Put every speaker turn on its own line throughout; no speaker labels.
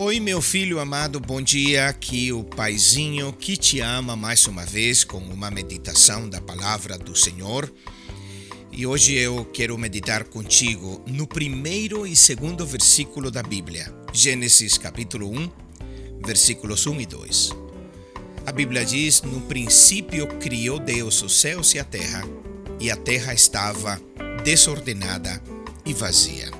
Oi, meu filho amado, bom dia. Aqui o Paizinho que te ama mais uma vez com uma meditação da palavra do Senhor. E hoje eu quero meditar contigo no primeiro e segundo versículo da Bíblia, Gênesis capítulo 1, versículos 1 e 2. A Bíblia diz: No princípio criou Deus os céus e a terra, e a terra estava desordenada e vazia.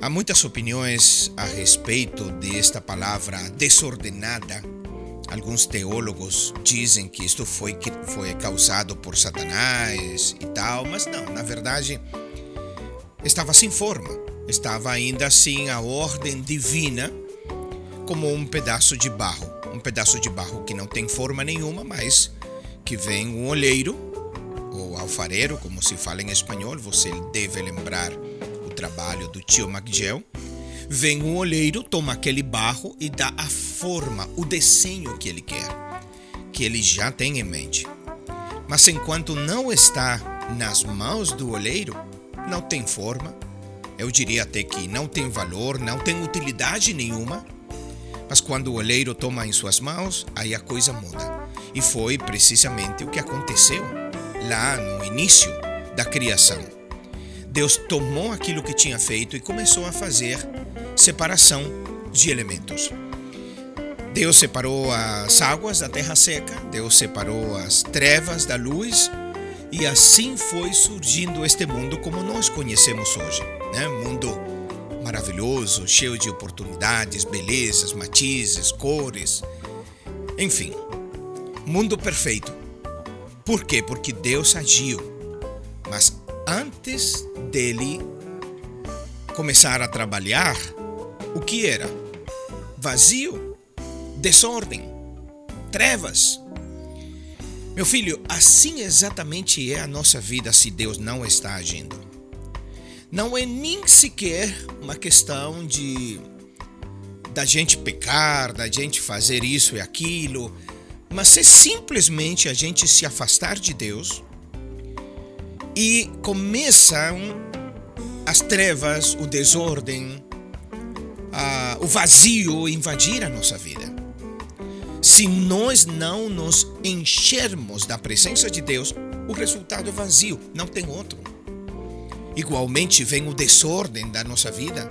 Há muitas opiniões a respeito desta palavra desordenada. Alguns teólogos dizem que isto foi, foi causado por Satanás e tal, mas não, na verdade estava sem forma, estava ainda assim a ordem divina como um pedaço de barro, um pedaço de barro que não tem forma nenhuma, mas que vem um olheiro ou alfareiro, como se fala em espanhol, você deve lembrar trabalho do tio McGill, vem um olheiro, toma aquele barro e dá a forma, o desenho que ele quer, que ele já tem em mente. Mas enquanto não está nas mãos do olheiro, não tem forma, eu diria até que não tem valor, não tem utilidade nenhuma. Mas quando o olheiro toma em suas mãos, aí a coisa muda. E foi precisamente o que aconteceu lá no início da criação. Deus tomou aquilo que tinha feito e começou a fazer separação de elementos. Deus separou as águas da terra seca, Deus separou as trevas da luz, e assim foi surgindo este mundo como nós conhecemos hoje. Né? Mundo maravilhoso, cheio de oportunidades, belezas, matizes, cores, enfim, mundo perfeito. Por quê? Porque Deus agiu. Mas antes dele começar a trabalhar, o que era? Vazio, desordem, trevas. Meu filho, assim exatamente é a nossa vida se Deus não está agindo. Não é nem sequer uma questão de da gente pecar, da gente fazer isso e aquilo, mas é simplesmente a gente se afastar de Deus e começam as trevas, o desordem, o vazio invadir a nossa vida. Se nós não nos enchermos da presença de Deus, o resultado é vazio, não tem outro. Igualmente vem o desordem da nossa vida,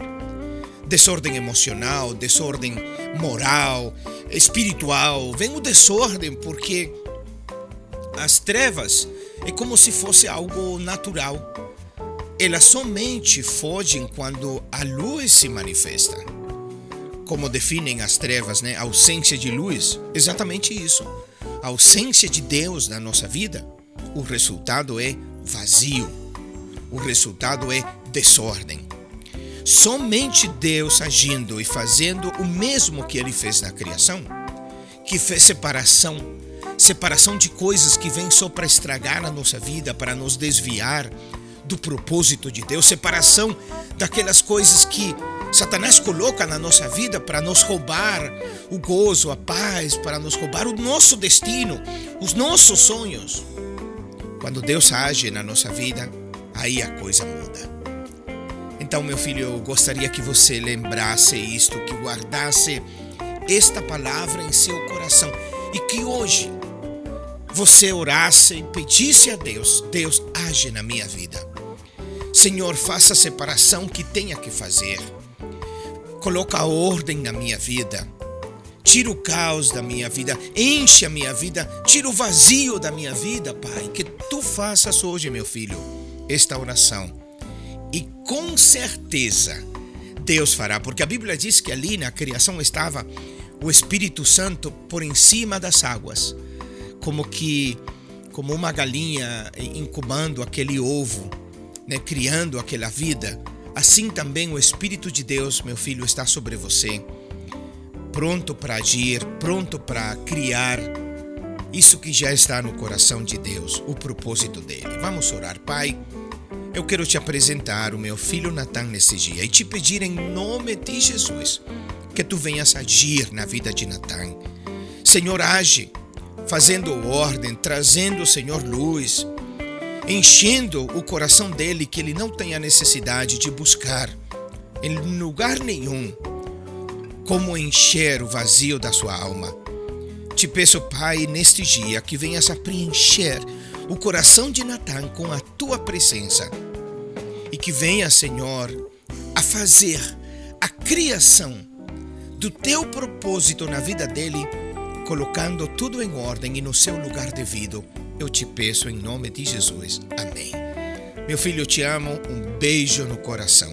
desordem emocional, desordem moral, espiritual, vem o desordem porque as trevas é como se fosse algo natural. Elas somente fogem quando a luz se manifesta. Como definem as trevas, né? Ausência de luz, exatamente isso. A ausência de Deus na nossa vida, o resultado é vazio. O resultado é desordem. Somente Deus agindo e fazendo o mesmo que ele fez na criação, que fez separação separação de coisas que vêm só para estragar a nossa vida, para nos desviar do propósito de Deus, separação daquelas coisas que Satanás coloca na nossa vida para nos roubar o gozo, a paz, para nos roubar o nosso destino, os nossos sonhos. Quando Deus age na nossa vida, aí a coisa muda. Então, meu filho, eu gostaria que você lembrasse isto, que guardasse esta palavra em seu coração e que hoje você orasse e pedisse a Deus: Deus, age na minha vida. Senhor, faça a separação que tenha que fazer. Coloca a ordem na minha vida. Tira o caos da minha vida, enche a minha vida, tira o vazio da minha vida, Pai. Que tu faças hoje, meu filho, esta oração. E com certeza Deus fará, porque a Bíblia diz que ali na criação estava o Espírito Santo por em cima das águas como que como uma galinha incubando aquele ovo, né, criando aquela vida, assim também o Espírito de Deus, meu filho, está sobre você, pronto para agir, pronto para criar isso que já está no coração de Deus, o propósito dele. Vamos orar, Pai. Eu quero te apresentar o meu filho Natan nesse dia e te pedir em nome de Jesus que tu venhas agir na vida de Natan. Senhor, age fazendo ordem, trazendo o Senhor luz, enchendo o coração dele que ele não tenha necessidade de buscar em lugar nenhum como encher o vazio da sua alma. Te peço, Pai, neste dia que venhas a preencher o coração de Natan com a tua presença e que venha, Senhor, a fazer a criação do teu propósito na vida dele, colocando tudo em ordem e no seu lugar devido. Eu te peço em nome de Jesus. Amém. Meu filho, eu te amo. Um beijo no coração.